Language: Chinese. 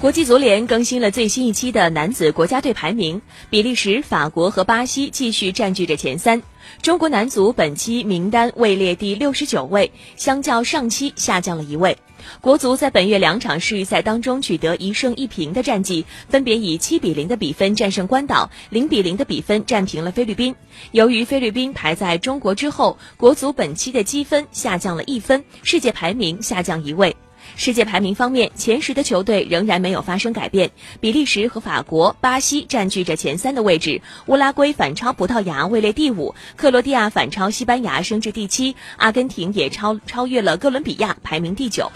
国际足联更新了最新一期的男子国家队排名，比利时、法国和巴西继续占据着前三。中国男足本期名单位列第六十九位，相较上期下降了一位。国足在本月两场世预赛当中取得一胜一平的战绩，分别以七比零的比分战胜关岛，零比零的比分战平了菲律宾。由于菲律宾排在中国之后，国足本期的积分下降了一分，世界排名下降一位。世界排名方面，前十的球队仍然没有发生改变，比利时和法国、巴西占据着前三的位置，乌拉圭反超葡萄牙位列第五，克罗地亚反超西班牙升至第七，阿根廷也超超越了哥伦比亚排名第九。